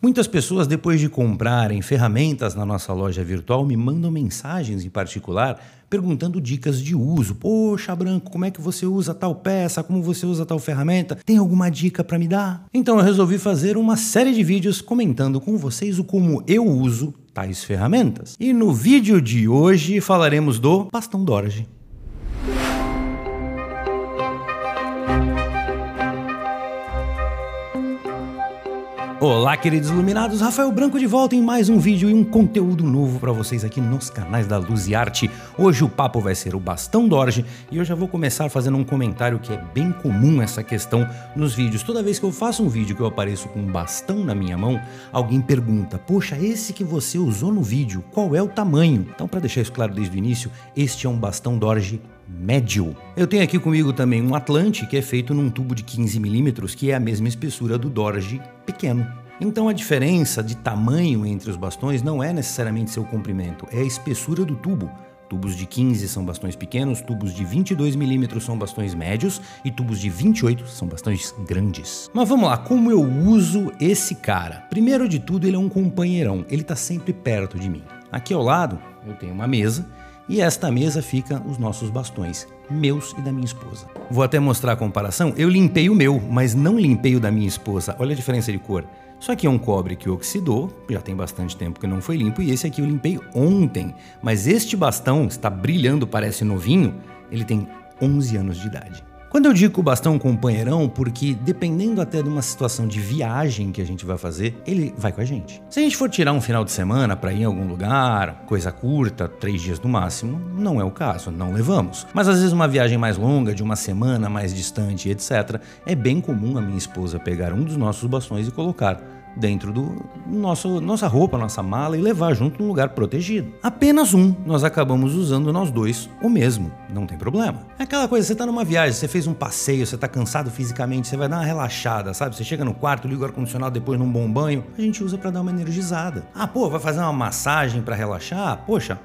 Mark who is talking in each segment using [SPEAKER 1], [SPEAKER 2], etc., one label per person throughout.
[SPEAKER 1] Muitas pessoas, depois de comprarem ferramentas na nossa loja virtual, me mandam mensagens em particular perguntando dicas de uso. Poxa, Branco, como é que você usa tal peça? Como você usa tal ferramenta? Tem alguma dica para me dar? Então eu resolvi fazer uma série de vídeos comentando com vocês o como eu uso tais ferramentas. E no vídeo de hoje falaremos do bastão Dorje. Olá, queridos iluminados, Rafael Branco de volta em mais um vídeo e um conteúdo novo para vocês aqui nos canais da Luz e Arte. Hoje o papo vai ser o bastão Dorje e eu já vou começar fazendo um comentário que é bem comum essa questão nos vídeos. Toda vez que eu faço um vídeo que eu apareço com um bastão na minha mão, alguém pergunta: "Poxa, esse que você usou no vídeo, qual é o tamanho?". Então, para deixar isso claro desde o início, este é um bastão Dorje médio. Eu tenho aqui comigo também um Atlante que é feito num tubo de 15 milímetros, que é a mesma espessura do Dorje pequeno. Então a diferença de tamanho entre os bastões não é necessariamente seu comprimento, é a espessura do tubo. Tubos de 15 são bastões pequenos, tubos de 22 milímetros são bastões médios e tubos de 28 são bastões grandes. Mas vamos lá, como eu uso esse cara? Primeiro de tudo, ele é um companheirão, ele está sempre perto de mim. Aqui ao lado eu tenho uma mesa e esta mesa fica os nossos bastões, meus e da minha esposa. Vou até mostrar a comparação. Eu limpei o meu, mas não limpei o da minha esposa. Olha a diferença de cor. Só que é um cobre que oxidou, já tem bastante tempo que não foi limpo, e esse aqui eu limpei ontem. Mas este bastão está brilhando, parece novinho, ele tem 11 anos de idade. Quando eu digo bastão companheirão, porque dependendo até de uma situação de viagem que a gente vai fazer, ele vai com a gente. Se a gente for tirar um final de semana para ir em algum lugar, coisa curta, três dias no máximo, não é o caso, não levamos. Mas às vezes uma viagem mais longa, de uma semana mais distante, etc., é bem comum a minha esposa pegar um dos nossos bastões e colocar dentro do nosso nossa roupa, nossa mala e levar junto num lugar protegido. Apenas um nós acabamos usando nós dois o mesmo, não tem problema. É aquela coisa, você tá numa viagem, você fez um passeio, você tá cansado fisicamente, você vai dar uma relaxada, sabe? Você chega no quarto, liga o ar condicionado depois num bom banho, a gente usa para dar uma energizada. Ah, pô, vai fazer uma massagem para relaxar? Poxa,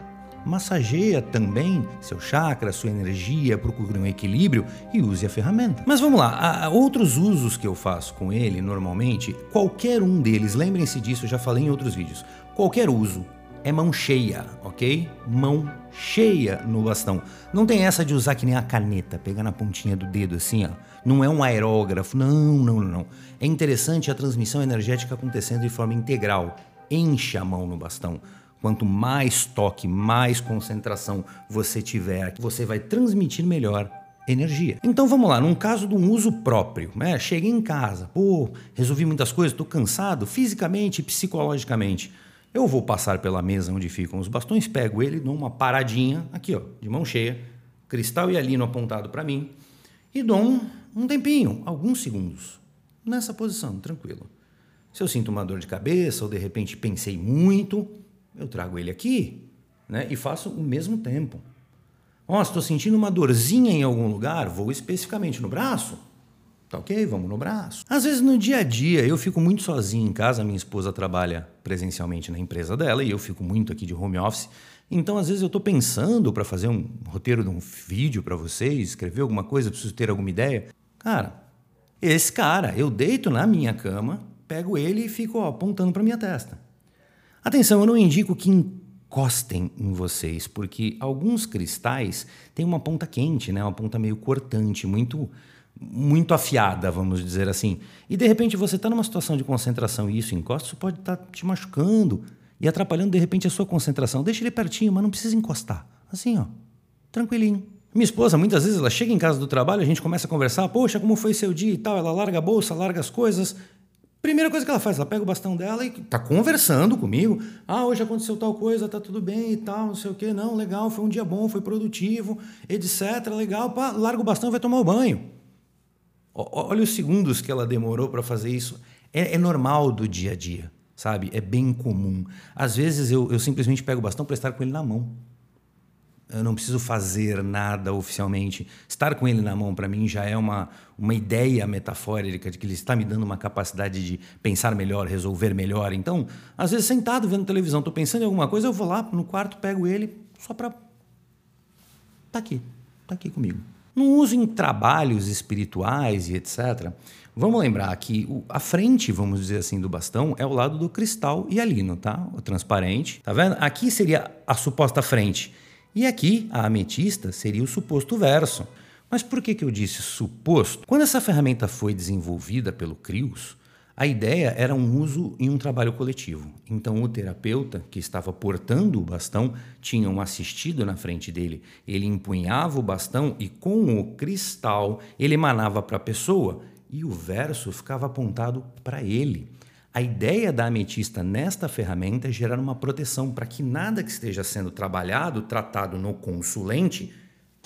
[SPEAKER 1] massageia também seu chakra, sua energia, procure um equilíbrio e use a ferramenta. Mas vamos lá, há outros usos que eu faço com ele normalmente, qualquer um deles, lembrem-se disso, eu já falei em outros vídeos, qualquer uso é mão cheia, ok? Mão cheia no bastão. Não tem essa de usar que nem a caneta, pegar na pontinha do dedo assim, ó. Não é um aerógrafo, não, não, não. É interessante a transmissão energética acontecendo de forma integral. Enche a mão no bastão. Quanto mais toque, mais concentração você tiver, você vai transmitir melhor energia. Então vamos lá, num caso de um uso próprio, né? Cheguei em casa, pô, resolvi muitas coisas, estou cansado fisicamente e psicologicamente. Eu vou passar pela mesa onde ficam os bastões, pego ele, dou uma paradinha, aqui ó, de mão cheia, cristal e alino apontado para mim, e dou um, um tempinho, alguns segundos, nessa posição, tranquilo. Se eu sinto uma dor de cabeça ou de repente pensei muito, eu trago ele aqui né, e faço o mesmo tempo. Ó, estou sentindo uma dorzinha em algum lugar, vou especificamente no braço. Tá ok? Vamos no braço. Às vezes no dia a dia eu fico muito sozinho em casa, minha esposa trabalha presencialmente na empresa dela e eu fico muito aqui de home office. Então, às vezes eu estou pensando para fazer um roteiro de um vídeo para vocês, escrever alguma coisa, preciso ter alguma ideia. Cara, esse cara, eu deito na minha cama, pego ele e fico ó, apontando para minha testa. Atenção, eu não indico que encostem em vocês, porque alguns cristais têm uma ponta quente, né? uma ponta meio cortante, muito muito afiada, vamos dizer assim. E de repente você está numa situação de concentração e isso encosta, isso pode estar tá te machucando e atrapalhando de repente a sua concentração. Deixa ele pertinho, mas não precisa encostar. Assim, ó, tranquilinho. Minha esposa, muitas vezes, ela chega em casa do trabalho, a gente começa a conversar, poxa, como foi seu dia e tal. Ela larga a bolsa, larga as coisas, Primeira coisa que ela faz, ela pega o bastão dela e tá conversando comigo. Ah, hoje aconteceu tal coisa, tá tudo bem e tal, não sei o quê. Não, legal, foi um dia bom, foi produtivo, etc. Legal, pá, larga o bastão e vai tomar o banho. Olha os segundos que ela demorou para fazer isso. É, é, normal do dia a dia, sabe? É bem comum. Às vezes eu, eu simplesmente pego o bastão para estar com ele na mão eu não preciso fazer nada oficialmente. Estar com ele na mão, para mim, já é uma, uma ideia metafórica de que ele está me dando uma capacidade de pensar melhor, resolver melhor. Então, às vezes, sentado vendo televisão, estou pensando em alguma coisa, eu vou lá no quarto, pego ele, só para. Tá aqui, tá aqui comigo. No uso em trabalhos espirituais e etc., vamos lembrar que a frente, vamos dizer assim, do bastão é o lado do cristal hialino, tá? O transparente. Tá vendo? Aqui seria a suposta frente. E aqui, a ametista, seria o suposto verso. Mas por que, que eu disse suposto? Quando essa ferramenta foi desenvolvida pelo CRIUS, a ideia era um uso em um trabalho coletivo. Então, o terapeuta que estava portando o bastão tinha um assistido na frente dele. Ele empunhava o bastão e, com o cristal, ele emanava para a pessoa e o verso ficava apontado para ele. A ideia da ametista nesta ferramenta é gerar uma proteção para que nada que esteja sendo trabalhado, tratado no consulente,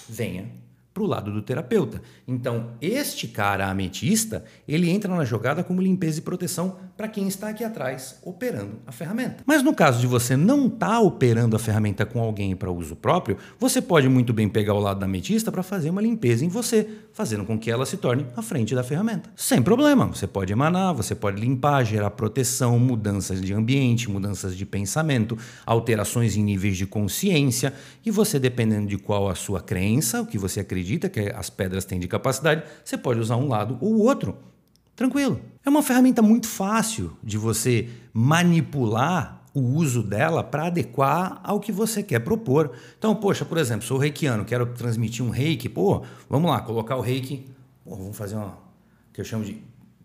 [SPEAKER 1] venha para o lado do terapeuta. Então, este cara ametista, ele entra na jogada como limpeza e proteção para quem está aqui atrás operando a ferramenta. Mas no caso de você não estar tá operando a ferramenta com alguém para uso próprio, você pode muito bem pegar o lado da ametista para fazer uma limpeza em você, fazendo com que ela se torne a frente da ferramenta. Sem problema, você pode emanar, você pode limpar, gerar proteção, mudanças de ambiente, mudanças de pensamento, alterações em níveis de consciência, e você dependendo de qual a sua crença, o que você acredita que as pedras têm de capacidade, você pode usar um lado ou o outro. Tranquilo. É uma ferramenta muito fácil de você manipular o uso dela para adequar ao que você quer propor. Então, poxa, por exemplo, sou reikiano, quero transmitir um reiki, pô, vamos lá, colocar o reiki, pô, vamos fazer uma que eu chamo de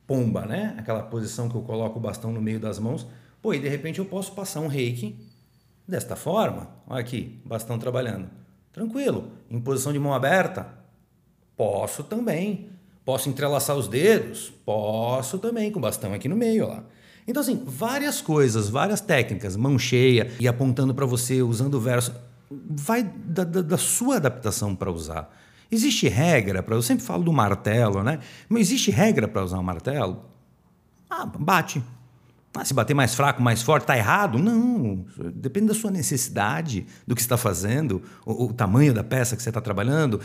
[SPEAKER 1] pomba, né? Aquela posição que eu coloco o bastão no meio das mãos. Pô, e de repente eu posso passar um reiki desta forma. Olha aqui, bastão trabalhando. Tranquilo. Em posição de mão aberta? Posso também. Posso entrelaçar os dedos? Posso também, com o bastão aqui no meio, lá. Então, assim, várias coisas, várias técnicas, mão cheia e apontando para você, usando o verso. Vai da, da, da sua adaptação para usar. Existe regra para. Eu sempre falo do martelo, né? Mas existe regra para usar um martelo? Ah, bate. Ah, se bater mais fraco, mais forte, está errado? Não. Depende da sua necessidade, do que está fazendo, o, o tamanho da peça que você está trabalhando.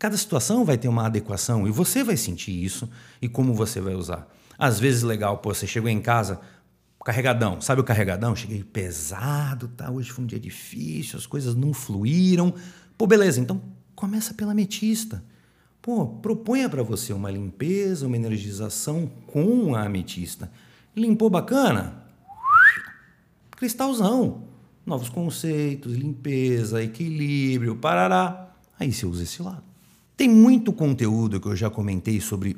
[SPEAKER 1] Cada situação vai ter uma adequação e você vai sentir isso e como você vai usar. Às vezes, legal, pô, você chegou em casa carregadão, sabe o carregadão? Cheguei pesado, tá? Hoje foi um dia difícil, as coisas não fluíram. Pô, beleza, então começa pela ametista. Pô, proponha para você uma limpeza, uma energização com a ametista. Limpou bacana? Cristalzão. Novos conceitos, limpeza, equilíbrio, parará. Aí você usa esse lado. Tem muito conteúdo que eu já comentei sobre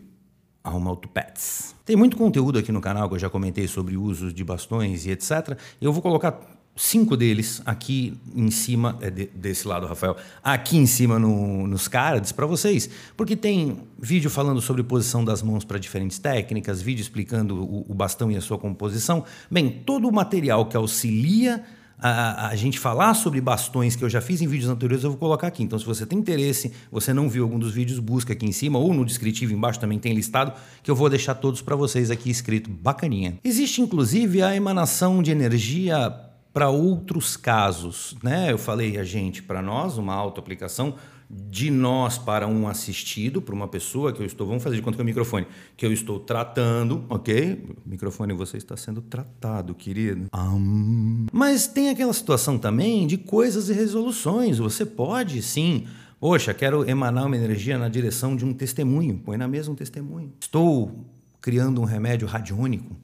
[SPEAKER 1] Arruma Pets. Tem muito conteúdo aqui no canal que eu já comentei sobre usos de bastões e etc. Eu vou colocar cinco deles aqui em cima, é de, desse lado, Rafael, aqui em cima no, nos cards para vocês, porque tem vídeo falando sobre posição das mãos para diferentes técnicas, vídeo explicando o, o, bastão e a sua composição. Bem, todo o material que auxilia a, a, gente falar sobre bastões que eu já fiz em vídeos anteriores, eu vou colocar aqui. Então, se você tem interesse, você não viu algum dos vídeos, busca aqui em cima ou no descritivo embaixo também tem listado, que eu vou deixar todos para vocês aqui escrito, bacaninha. Existe inclusive a emanação de energia para outros casos, né? Eu falei a gente para nós, uma autoaplicação de nós para um assistido, para uma pessoa que eu estou, vamos fazer de conta que é o microfone, que eu estou tratando, ok? Microfone, você está sendo tratado, querido. Um... Mas tem aquela situação também de coisas e resoluções. Você pode sim. Poxa, quero emanar uma energia na direção de um testemunho. Põe na mesa um testemunho. Estou criando um remédio radiônico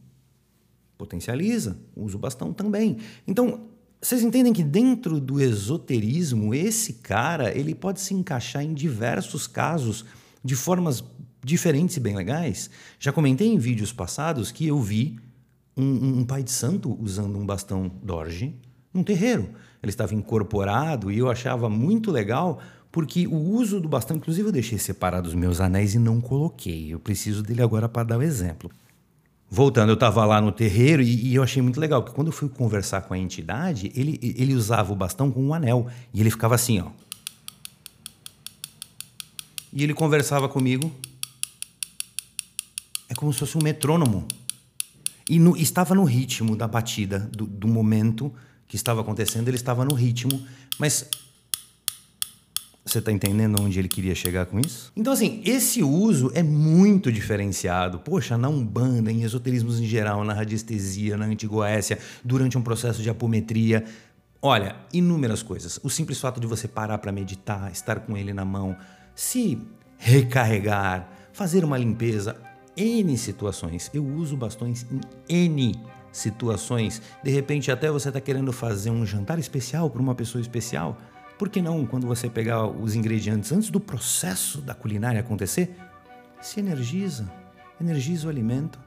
[SPEAKER 1] potencializa, usa o bastão também. Então, vocês entendem que dentro do esoterismo, esse cara ele pode se encaixar em diversos casos de formas diferentes e bem legais. Já comentei em vídeos passados que eu vi um, um pai de santo usando um bastão Dorje num terreiro. Ele estava incorporado e eu achava muito legal porque o uso do bastão, inclusive eu deixei separado os meus anéis e não coloquei. Eu preciso dele agora para dar o exemplo. Voltando, eu estava lá no terreiro e, e, eu achei muito legal, porque quando eu fui conversar com a entidade, ele, ele usava o bastão com um anel. E ele ficava assim, ó. E ele conversava comigo. É como se fosse um metrônomo. E no, estava no ritmo da batida, do, do momento que estava acontecendo, ele estava no ritmo. Mas você está entendendo onde ele queria chegar com isso? Então, assim, esse uso é muito diferenciado. Poxa, na Umbanda, em esoterismos em geral, na radiestesia, na Antiguécia, durante um processo de apometria. Olha, inúmeras coisas. O simples fato de você parar para meditar, estar com ele na mão, se recarregar, fazer uma limpeza, N situações. Eu uso bastões em N situações. De repente, até você está querendo fazer um jantar especial para uma pessoa especial. Por que não, quando você pegar os ingredientes antes do processo da culinária acontecer, se energiza, energiza o alimento,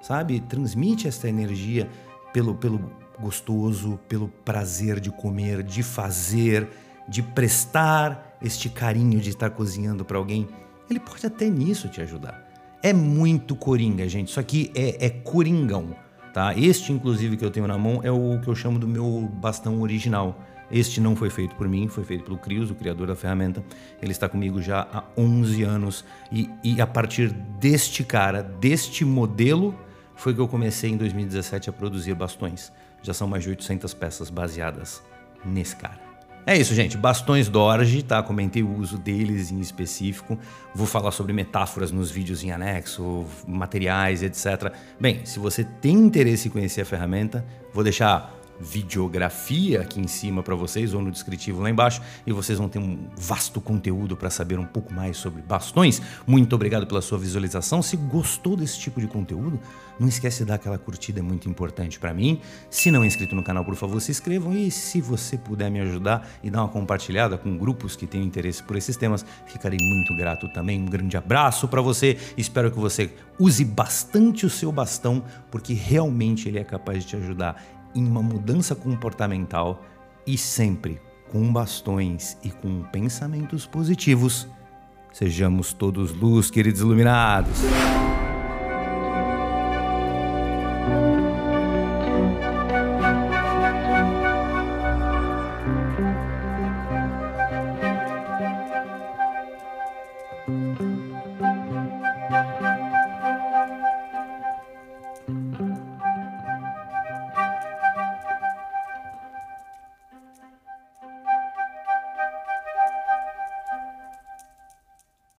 [SPEAKER 1] sabe? Transmite esta energia pelo, pelo gostoso, pelo prazer de comer, de fazer, de prestar este carinho de estar cozinhando para alguém. Ele pode até nisso te ajudar. É muito coringa, gente. Isso aqui é, é coringão, tá? Este, inclusive, que eu tenho na mão é o que eu chamo do meu bastão original. Este não foi feito por mim, foi feito pelo Crios, o criador da ferramenta. Ele está comigo já há 11 anos e, e a partir deste cara, deste modelo, foi que eu comecei em 2017 a produzir bastões. Já são mais de 800 peças baseadas nesse cara. É isso, gente. Bastões Dorje, tá? Comentei o uso deles em específico. Vou falar sobre metáforas nos vídeos em anexo, materiais, etc. Bem, se você tem interesse em conhecer a ferramenta, vou deixar videografia aqui em cima para vocês ou no descritivo lá embaixo e vocês vão ter um vasto conteúdo para saber um pouco mais sobre bastões. Muito obrigado pela sua visualização. Se gostou desse tipo de conteúdo, não esquece de dar aquela curtida, é muito importante para mim. Se não é inscrito no canal, por favor, se inscrevam e se você puder me ajudar e dar uma compartilhada com grupos que têm interesse por esses temas, ficarei muito grato também. Um grande abraço para você. Espero que você use bastante o seu bastão, porque realmente ele é capaz de te ajudar em uma mudança comportamental e sempre com bastões e com pensamentos positivos. Sejamos todos luz, queridos iluminados.